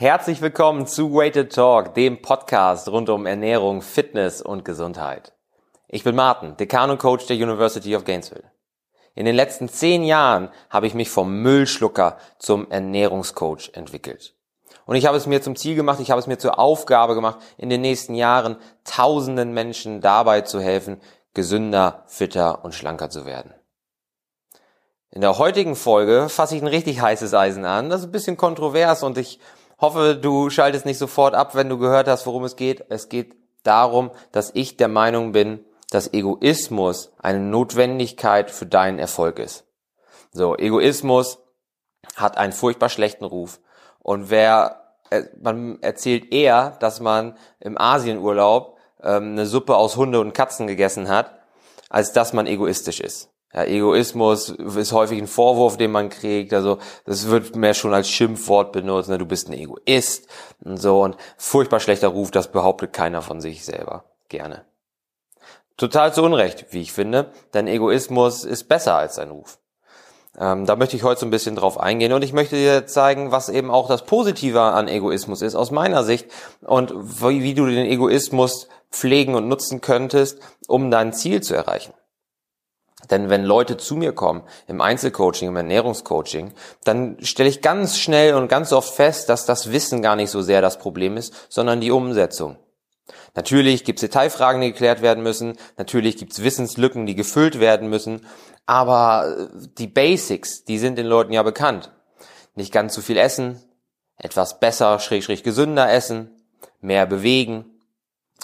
Herzlich willkommen zu Weighted Talk, dem Podcast rund um Ernährung, Fitness und Gesundheit. Ich bin Martin, Dekan und Coach der University of Gainesville. In den letzten zehn Jahren habe ich mich vom Müllschlucker zum Ernährungscoach entwickelt. Und ich habe es mir zum Ziel gemacht, ich habe es mir zur Aufgabe gemacht, in den nächsten Jahren tausenden Menschen dabei zu helfen, gesünder, fitter und schlanker zu werden. In der heutigen Folge fasse ich ein richtig heißes Eisen an. Das ist ein bisschen kontrovers und ich hoffe, du schaltest nicht sofort ab, wenn du gehört hast, worum es geht. Es geht darum, dass ich der Meinung bin, dass Egoismus eine Notwendigkeit für deinen Erfolg ist. So, Egoismus hat einen furchtbar schlechten Ruf. Und wer, äh, man erzählt eher, dass man im Asienurlaub ähm, eine Suppe aus Hunde und Katzen gegessen hat, als dass man egoistisch ist. Ja, Egoismus ist häufig ein Vorwurf, den man kriegt. Also das wird mehr schon als Schimpfwort benutzt. Ne? Du bist ein Egoist und so. Und furchtbar schlechter Ruf, das behauptet keiner von sich selber gerne. Total zu Unrecht, wie ich finde, denn Egoismus ist besser als ein Ruf. Ähm, da möchte ich heute so ein bisschen drauf eingehen und ich möchte dir zeigen, was eben auch das Positive an Egoismus ist, aus meiner Sicht und wie, wie du den Egoismus pflegen und nutzen könntest, um dein Ziel zu erreichen. Denn wenn Leute zu mir kommen, im Einzelcoaching, im Ernährungscoaching, dann stelle ich ganz schnell und ganz oft fest, dass das Wissen gar nicht so sehr das Problem ist, sondern die Umsetzung. Natürlich gibt es Detailfragen, die geklärt werden müssen, natürlich gibt es Wissenslücken, die gefüllt werden müssen, aber die Basics, die sind den Leuten ja bekannt. Nicht ganz zu viel essen, etwas besser, schräg, schräg gesünder essen, mehr bewegen,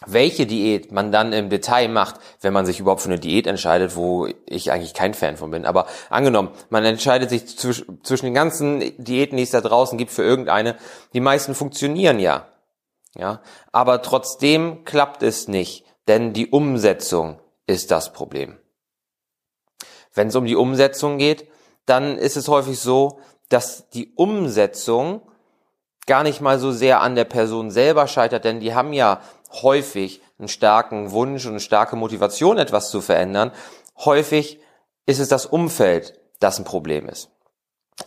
welche Diät man dann im Detail macht, wenn man sich überhaupt für eine Diät entscheidet, wo ich eigentlich kein Fan von bin. Aber angenommen, man entscheidet sich zwischen den ganzen Diäten, die es da draußen gibt, für irgendeine. Die meisten funktionieren ja. Ja. Aber trotzdem klappt es nicht, denn die Umsetzung ist das Problem. Wenn es um die Umsetzung geht, dann ist es häufig so, dass die Umsetzung gar nicht mal so sehr an der Person selber scheitert, denn die haben ja häufig einen starken Wunsch und eine starke Motivation, etwas zu verändern. Häufig ist es das Umfeld, das ein Problem ist.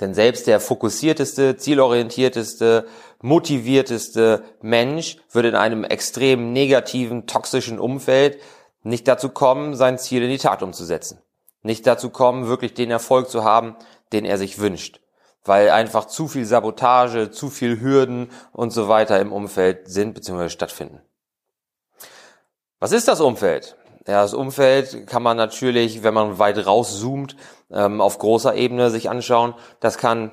Denn selbst der fokussierteste, zielorientierteste, motivierteste Mensch würde in einem extrem negativen, toxischen Umfeld nicht dazu kommen, sein Ziel in die Tat umzusetzen. Nicht dazu kommen, wirklich den Erfolg zu haben, den er sich wünscht. Weil einfach zu viel Sabotage, zu viel Hürden und so weiter im Umfeld sind bzw. stattfinden. Was ist das Umfeld? Ja, das Umfeld kann man natürlich, wenn man weit rauszoomt, ähm, auf großer Ebene sich anschauen. Das kann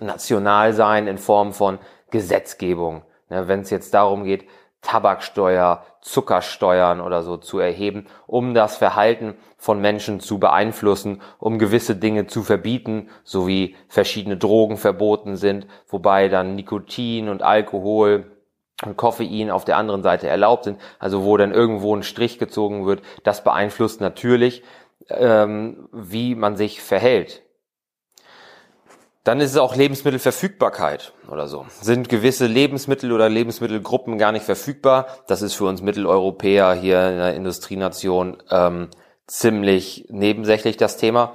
national sein in Form von Gesetzgebung. Wenn es jetzt darum geht, Tabaksteuer, Zuckersteuern oder so zu erheben, um das Verhalten von Menschen zu beeinflussen, um gewisse Dinge zu verbieten, so wie verschiedene Drogen verboten sind, wobei dann Nikotin und Alkohol und Koffein auf der anderen Seite erlaubt sind, also wo dann irgendwo ein Strich gezogen wird, das beeinflusst natürlich, ähm, wie man sich verhält. Dann ist es auch Lebensmittelverfügbarkeit oder so. Sind gewisse Lebensmittel oder Lebensmittelgruppen gar nicht verfügbar? Das ist für uns Mitteleuropäer hier in der Industrienation ähm, ziemlich nebensächlich das Thema,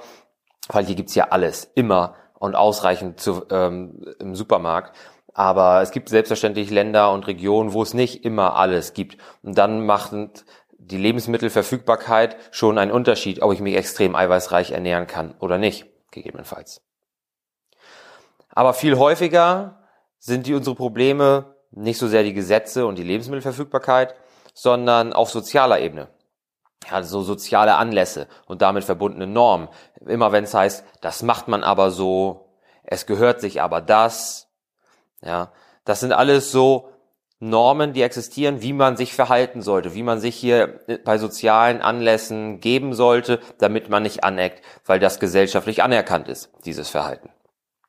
weil hier gibt's ja alles, immer und ausreichend zu, ähm, im Supermarkt. Aber es gibt selbstverständlich Länder und Regionen, wo es nicht immer alles gibt. Und dann macht die Lebensmittelverfügbarkeit schon einen Unterschied, ob ich mich extrem eiweißreich ernähren kann oder nicht, gegebenenfalls. Aber viel häufiger sind die unsere Probleme nicht so sehr die Gesetze und die Lebensmittelverfügbarkeit, sondern auf sozialer Ebene. Also soziale Anlässe und damit verbundene Normen. Immer wenn es heißt, das macht man aber so, es gehört sich aber das, ja, das sind alles so Normen, die existieren, wie man sich verhalten sollte, wie man sich hier bei sozialen Anlässen geben sollte, damit man nicht aneckt, weil das gesellschaftlich anerkannt ist, dieses Verhalten.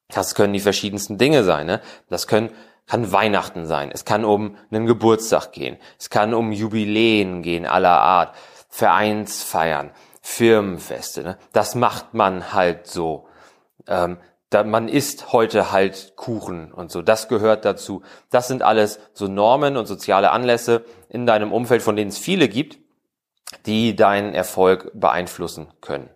Das können die verschiedensten Dinge sein. Ne? Das können, kann Weihnachten sein. Es kann um einen Geburtstag gehen. Es kann um Jubiläen gehen aller Art. Vereinsfeiern, Firmenfeste. Ne? Das macht man halt so. Ähm, da, man isst heute halt Kuchen und so. Das gehört dazu. Das sind alles so Normen und soziale Anlässe in deinem Umfeld, von denen es viele gibt, die deinen Erfolg beeinflussen können.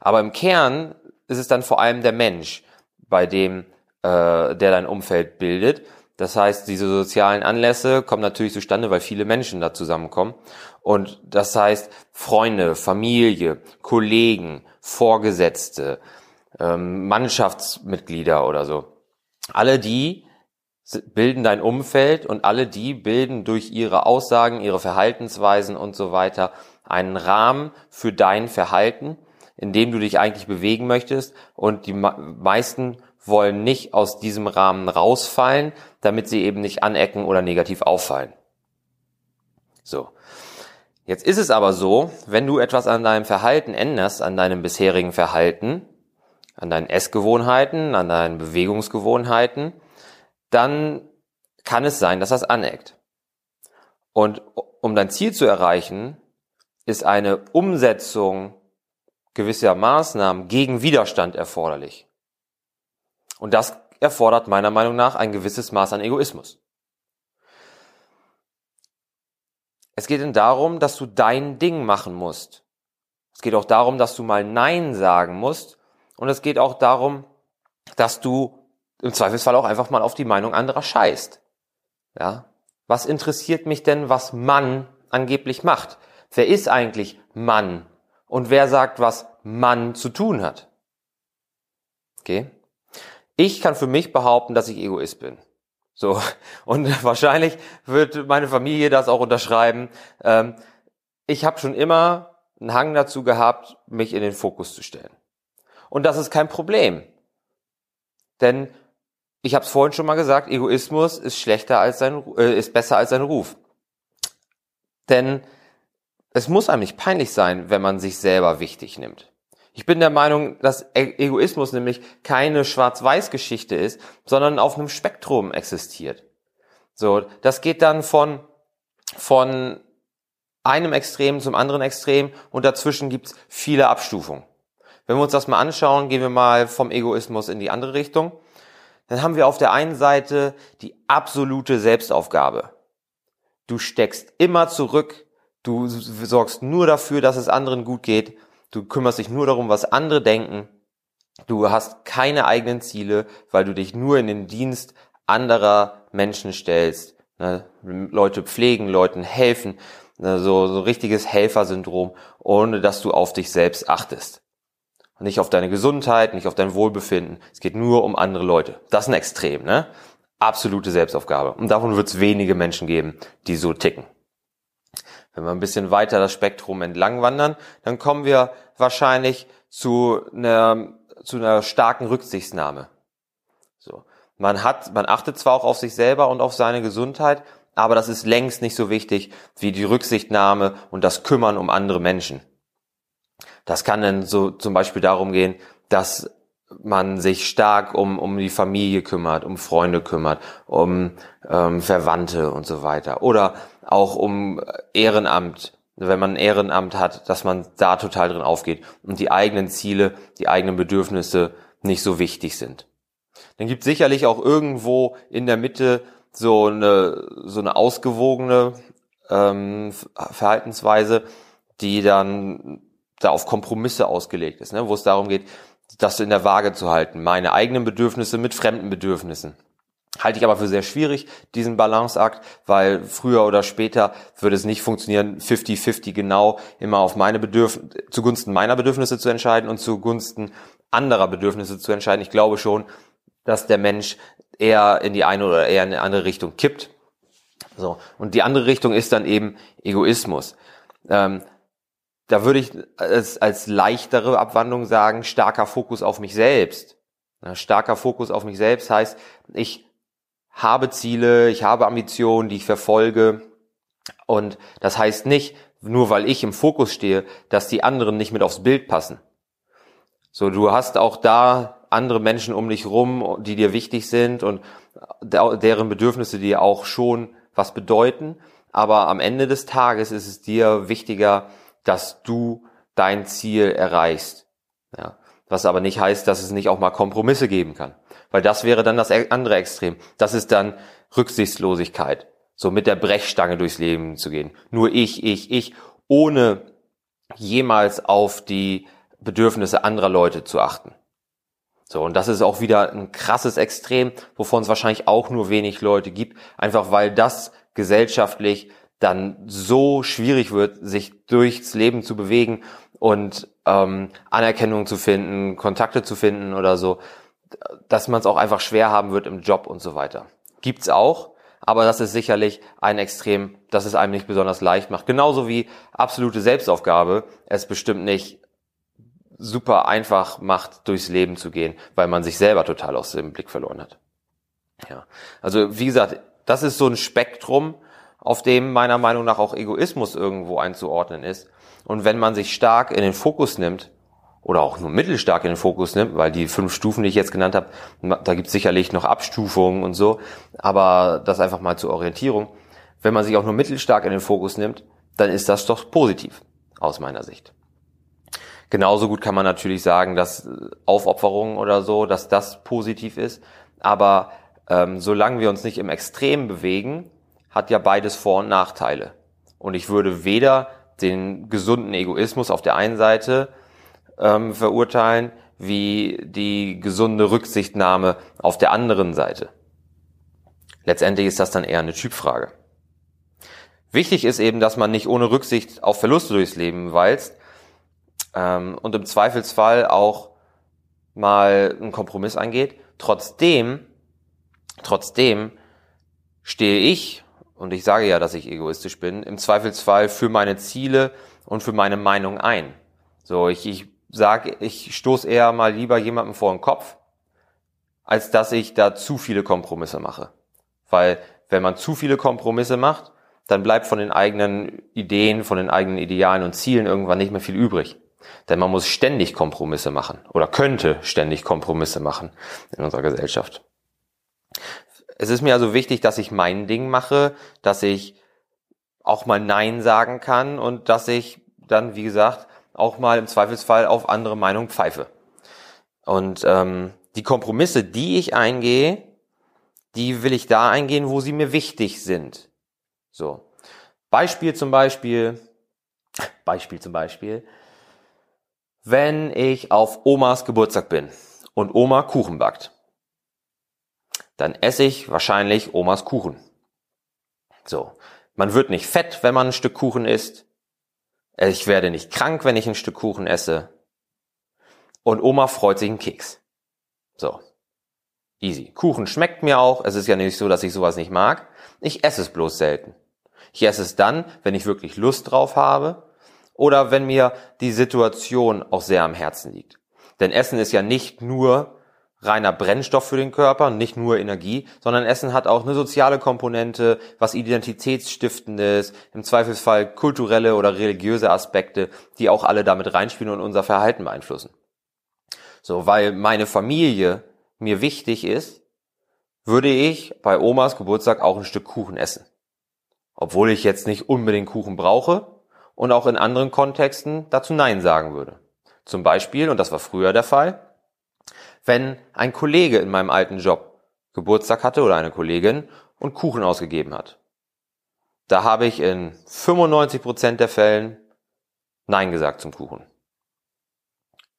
Aber im Kern ist es dann vor allem der Mensch, bei dem äh, der dein Umfeld bildet. Das heißt, diese sozialen Anlässe kommen natürlich zustande, weil viele Menschen da zusammenkommen. Und das heißt, Freunde, Familie, Kollegen, Vorgesetzte, ähm, Mannschaftsmitglieder oder so. Alle die bilden dein Umfeld und alle die bilden durch ihre Aussagen, ihre Verhaltensweisen und so weiter einen Rahmen für dein Verhalten, in dem du dich eigentlich bewegen möchtest. Und die meisten wollen nicht aus diesem Rahmen rausfallen, damit sie eben nicht anecken oder negativ auffallen. So. Jetzt ist es aber so, wenn du etwas an deinem Verhalten änderst, an deinem bisherigen Verhalten, an deinen Essgewohnheiten, an deinen Bewegungsgewohnheiten, dann kann es sein, dass das aneckt. Und um dein Ziel zu erreichen, ist eine Umsetzung gewisser Maßnahmen gegen Widerstand erforderlich. Und das erfordert meiner Meinung nach ein gewisses Maß an Egoismus. Es geht denn darum, dass du dein Ding machen musst. Es geht auch darum, dass du mal Nein sagen musst. Und es geht auch darum, dass du im Zweifelsfall auch einfach mal auf die Meinung anderer scheißt. Ja? Was interessiert mich denn, was Mann angeblich macht? Wer ist eigentlich Mann? Und wer sagt, was Mann zu tun hat? Okay? Ich kann für mich behaupten, dass ich Egoist bin. So. Und wahrscheinlich wird meine Familie das auch unterschreiben. Ähm, ich habe schon immer einen Hang dazu gehabt, mich in den Fokus zu stellen. Und das ist kein Problem. Denn ich habe es vorhin schon mal gesagt, Egoismus ist schlechter als sein, äh, ist besser als sein Ruf. Denn es muss einem nicht peinlich sein, wenn man sich selber wichtig nimmt. Ich bin der Meinung, dass e-, Egoismus nämlich keine Schwarz-Weiß-Geschichte ist, sondern auf einem Spektrum existiert. So, das geht dann von, von einem Extrem zum anderen Extrem und dazwischen gibt's viele Abstufungen. Wenn wir uns das mal anschauen, gehen wir mal vom Egoismus in die andere Richtung. Dann haben wir auf der einen Seite die absolute Selbstaufgabe. Du steckst immer zurück, du sorgst nur dafür, dass es anderen gut geht Du kümmerst dich nur darum, was andere denken. Du hast keine eigenen Ziele, weil du dich nur in den Dienst anderer Menschen stellst. Ne? Leute pflegen, Leuten helfen. Ne? So, so richtiges Helfersyndrom, ohne dass du auf dich selbst achtest. Nicht auf deine Gesundheit, nicht auf dein Wohlbefinden. Es geht nur um andere Leute. Das ist ein Extrem, ne? Absolute Selbstaufgabe. Und davon wird es wenige Menschen geben, die so ticken. Wenn wir ein bisschen weiter das Spektrum entlang wandern, dann kommen wir wahrscheinlich zu einer, zu einer starken Rücksichtnahme. So. Man hat, man achtet zwar auch auf sich selber und auf seine Gesundheit, aber das ist längst nicht so wichtig wie die Rücksichtnahme und das Kümmern um andere Menschen. Das kann dann so zum Beispiel darum gehen, dass man sich stark um, um die Familie kümmert, um Freunde kümmert, um ähm, Verwandte und so weiter. Oder auch um Ehrenamt, wenn man ein Ehrenamt hat, dass man da total drin aufgeht und die eigenen Ziele, die eigenen Bedürfnisse nicht so wichtig sind. Dann gibt sicherlich auch irgendwo in der Mitte so eine, so eine ausgewogene ähm, Verhaltensweise, die dann da auf Kompromisse ausgelegt ist, ne? wo es darum geht, das in der Waage zu halten, meine eigenen Bedürfnisse mit fremden Bedürfnissen. Halte ich aber für sehr schwierig, diesen Balanceakt, weil früher oder später würde es nicht funktionieren, 50-50 genau immer auf meine Bedürfnisse, zugunsten meiner Bedürfnisse zu entscheiden und zugunsten anderer Bedürfnisse zu entscheiden. Ich glaube schon, dass der Mensch eher in die eine oder eher in eine andere Richtung kippt. So. Und die andere Richtung ist dann eben Egoismus. Ähm, da würde ich als, als leichtere Abwandlung sagen, starker Fokus auf mich selbst. Starker Fokus auf mich selbst heißt, ich habe Ziele, ich habe Ambitionen, die ich verfolge. Und das heißt nicht, nur weil ich im Fokus stehe, dass die anderen nicht mit aufs Bild passen. So, du hast auch da andere Menschen um dich rum, die dir wichtig sind und deren Bedürfnisse dir auch schon was bedeuten. Aber am Ende des Tages ist es dir wichtiger, dass du dein Ziel erreichst. Ja. Was aber nicht heißt, dass es nicht auch mal Kompromisse geben kann. Weil das wäre dann das andere Extrem. Das ist dann Rücksichtslosigkeit. So mit der Brechstange durchs Leben zu gehen. Nur ich, ich, ich, ohne jemals auf die Bedürfnisse anderer Leute zu achten. So, und das ist auch wieder ein krasses Extrem, wovon es wahrscheinlich auch nur wenig Leute gibt, einfach weil das gesellschaftlich dann so schwierig wird, sich durchs Leben zu bewegen und ähm, Anerkennung zu finden, Kontakte zu finden oder so, dass man es auch einfach schwer haben wird im Job und so weiter. Gibt's auch, aber das ist sicherlich ein Extrem, das es einem nicht besonders leicht macht. Genauso wie absolute Selbstaufgabe es bestimmt nicht super einfach macht, durchs Leben zu gehen, weil man sich selber total aus dem Blick verloren hat. Ja. Also wie gesagt, das ist so ein Spektrum, auf dem meiner Meinung nach auch Egoismus irgendwo einzuordnen ist. Und wenn man sich stark in den Fokus nimmt, oder auch nur mittelstark in den Fokus nimmt, weil die fünf Stufen, die ich jetzt genannt habe, da gibt es sicherlich noch Abstufungen und so, aber das einfach mal zur Orientierung. Wenn man sich auch nur mittelstark in den Fokus nimmt, dann ist das doch positiv aus meiner Sicht. Genauso gut kann man natürlich sagen, dass Aufopferung oder so, dass das positiv ist, aber ähm, solange wir uns nicht im Extrem bewegen, hat ja beides Vor- und Nachteile. Und ich würde weder den gesunden Egoismus auf der einen Seite ähm, verurteilen, wie die gesunde Rücksichtnahme auf der anderen Seite. Letztendlich ist das dann eher eine Typfrage. Wichtig ist eben, dass man nicht ohne Rücksicht auf Verluste durchs Leben walzt ähm, und im Zweifelsfall auch mal einen Kompromiss eingeht. Trotzdem, trotzdem stehe ich, und ich sage ja, dass ich egoistisch bin, im Zweifelsfall für meine Ziele und für meine Meinung ein. So, ich, ich sage, ich stoße eher mal lieber jemandem vor den Kopf, als dass ich da zu viele Kompromisse mache. Weil wenn man zu viele Kompromisse macht, dann bleibt von den eigenen Ideen, von den eigenen Idealen und Zielen irgendwann nicht mehr viel übrig. Denn man muss ständig Kompromisse machen oder könnte ständig Kompromisse machen in unserer Gesellschaft. Es ist mir also wichtig, dass ich mein Ding mache, dass ich auch mal Nein sagen kann und dass ich dann, wie gesagt, auch mal im Zweifelsfall auf andere Meinung pfeife. Und ähm, die Kompromisse, die ich eingehe, die will ich da eingehen, wo sie mir wichtig sind. So. Beispiel zum Beispiel, Beispiel zum Beispiel, wenn ich auf Omas Geburtstag bin und Oma Kuchen backt, dann esse ich wahrscheinlich Omas Kuchen. So. Man wird nicht fett, wenn man ein Stück Kuchen isst. Ich werde nicht krank, wenn ich ein Stück Kuchen esse. Und Oma freut sich einen Keks. So. Easy. Kuchen schmeckt mir auch. Es ist ja nicht so, dass ich sowas nicht mag. Ich esse es bloß selten. Ich esse es dann, wenn ich wirklich Lust drauf habe oder wenn mir die Situation auch sehr am Herzen liegt. Denn Essen ist ja nicht nur reiner Brennstoff für den Körper, nicht nur Energie, sondern Essen hat auch eine soziale Komponente, was identitätsstiftendes, im Zweifelsfall kulturelle oder religiöse Aspekte, die auch alle damit reinspielen und unser Verhalten beeinflussen. So, weil meine Familie mir wichtig ist, würde ich bei Omas Geburtstag auch ein Stück Kuchen essen. Obwohl ich jetzt nicht unbedingt Kuchen brauche und auch in anderen Kontexten dazu Nein sagen würde. Zum Beispiel, und das war früher der Fall, wenn ein Kollege in meinem alten Job Geburtstag hatte oder eine Kollegin und Kuchen ausgegeben hat. Da habe ich in 95 Prozent der Fällen Nein gesagt zum Kuchen.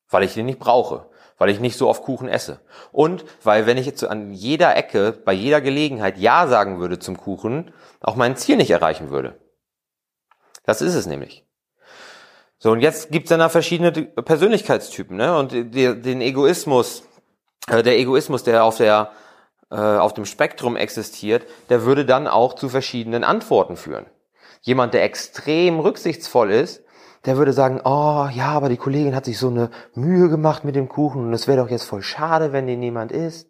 Weil ich den nicht brauche, weil ich nicht so oft Kuchen esse. Und weil wenn ich jetzt an jeder Ecke, bei jeder Gelegenheit Ja sagen würde zum Kuchen, auch mein Ziel nicht erreichen würde. Das ist es nämlich. So, und jetzt gibt's dann da verschiedene Persönlichkeitstypen, ne? Und den Egoismus, der Egoismus, der auf der äh, auf dem Spektrum existiert, der würde dann auch zu verschiedenen Antworten führen. Jemand, der extrem rücksichtsvoll ist, der würde sagen, oh ja, aber die Kollegin hat sich so eine Mühe gemacht mit dem Kuchen und es wäre doch jetzt voll schade, wenn den niemand isst.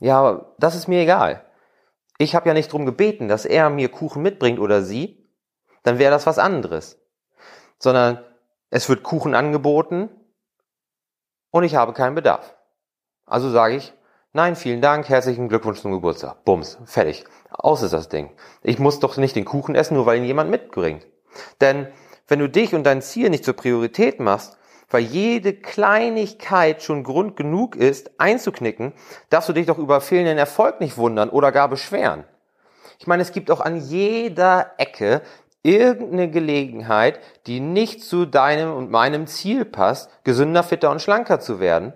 Ja, das ist mir egal. Ich habe ja nicht drum gebeten, dass er mir Kuchen mitbringt oder sie, dann wäre das was anderes. Sondern es wird Kuchen angeboten und ich habe keinen Bedarf. Also sage ich, nein, vielen Dank, herzlichen Glückwunsch zum Geburtstag. Bums, fertig. Aus ist das Ding. Ich muss doch nicht den Kuchen essen, nur weil ihn jemand mitbringt. Denn wenn du dich und dein Ziel nicht zur Priorität machst, weil jede Kleinigkeit schon Grund genug ist, einzuknicken, darfst du dich doch über fehlenden Erfolg nicht wundern oder gar beschweren. Ich meine, es gibt auch an jeder Ecke irgendeine Gelegenheit, die nicht zu deinem und meinem Ziel passt, gesünder, fitter und schlanker zu werden.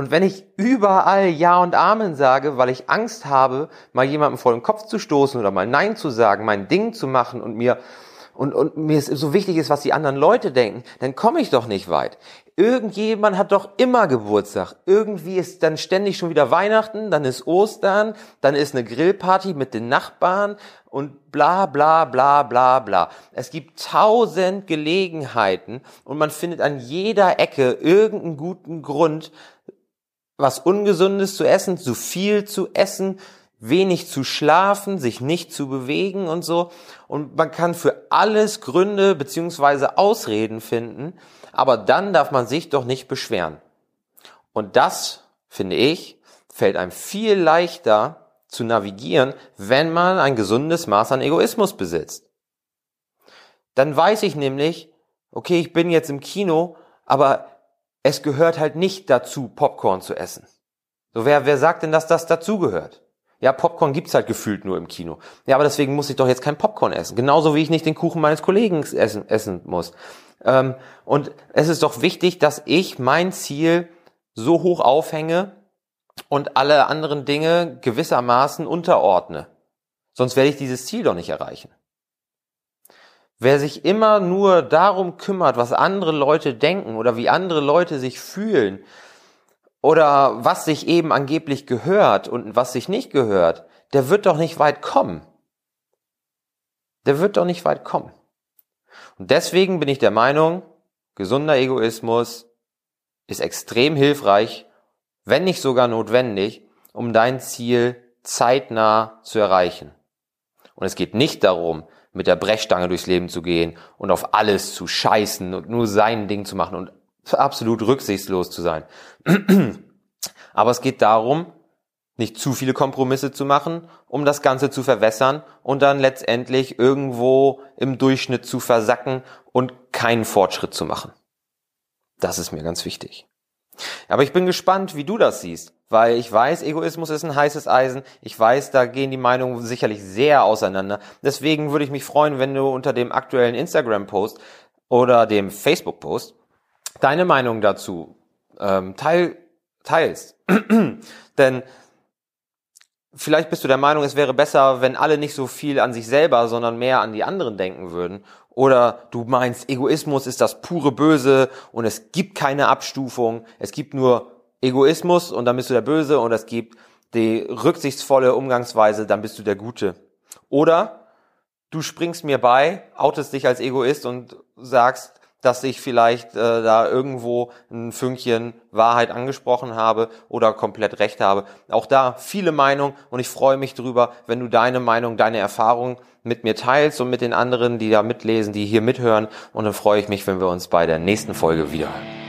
Und wenn ich überall Ja und Amen sage, weil ich Angst habe, mal jemandem vor den Kopf zu stoßen oder mal Nein zu sagen, mein Ding zu machen und mir und, und mir so wichtig ist, was die anderen Leute denken, dann komme ich doch nicht weit. Irgendjemand hat doch immer Geburtstag. Irgendwie ist dann ständig schon wieder Weihnachten, dann ist Ostern, dann ist eine Grillparty mit den Nachbarn und bla bla bla bla bla. Es gibt tausend Gelegenheiten und man findet an jeder Ecke irgendeinen guten Grund, was Ungesundes zu essen, zu viel zu essen, wenig zu schlafen, sich nicht zu bewegen und so. Und man kann für alles Gründe beziehungsweise Ausreden finden, aber dann darf man sich doch nicht beschweren. Und das, finde ich, fällt einem viel leichter zu navigieren, wenn man ein gesundes Maß an Egoismus besitzt. Dann weiß ich nämlich, okay, ich bin jetzt im Kino, aber es gehört halt nicht dazu, Popcorn zu essen. So, wer, wer sagt denn, dass das dazugehört? Ja, Popcorn gibt's halt gefühlt nur im Kino. Ja, aber deswegen muss ich doch jetzt kein Popcorn essen. Genauso wie ich nicht den Kuchen meines Kollegen essen, essen muss. Ähm, und es ist doch wichtig, dass ich mein Ziel so hoch aufhänge und alle anderen Dinge gewissermaßen unterordne. Sonst werde ich dieses Ziel doch nicht erreichen. Wer sich immer nur darum kümmert, was andere Leute denken oder wie andere Leute sich fühlen oder was sich eben angeblich gehört und was sich nicht gehört, der wird doch nicht weit kommen. Der wird doch nicht weit kommen. Und deswegen bin ich der Meinung, gesunder Egoismus ist extrem hilfreich, wenn nicht sogar notwendig, um dein Ziel zeitnah zu erreichen. Und es geht nicht darum, mit der Brechstange durchs Leben zu gehen und auf alles zu scheißen und nur sein Ding zu machen und absolut rücksichtslos zu sein. Aber es geht darum, nicht zu viele Kompromisse zu machen, um das Ganze zu verwässern und dann letztendlich irgendwo im Durchschnitt zu versacken und keinen Fortschritt zu machen. Das ist mir ganz wichtig. Aber ich bin gespannt, wie du das siehst, weil ich weiß, Egoismus ist ein heißes Eisen. Ich weiß, da gehen die Meinungen sicherlich sehr auseinander. Deswegen würde ich mich freuen, wenn du unter dem aktuellen Instagram-Post oder dem Facebook-Post deine Meinung dazu ähm, teil, teilst. Denn vielleicht bist du der Meinung, es wäre besser, wenn alle nicht so viel an sich selber, sondern mehr an die anderen denken würden. Oder du meinst, Egoismus ist das pure Böse und es gibt keine Abstufung. Es gibt nur Egoismus und dann bist du der Böse und es gibt die rücksichtsvolle Umgangsweise, dann bist du der Gute. Oder du springst mir bei, outest dich als Egoist und sagst, dass ich vielleicht äh, da irgendwo ein Fünkchen Wahrheit angesprochen habe oder komplett recht habe. Auch da viele Meinungen und ich freue mich drüber, wenn du deine Meinung, deine Erfahrung mit mir teilst und mit den anderen, die da mitlesen, die hier mithören. Und dann freue ich mich, wenn wir uns bei der nächsten Folge wiederhören.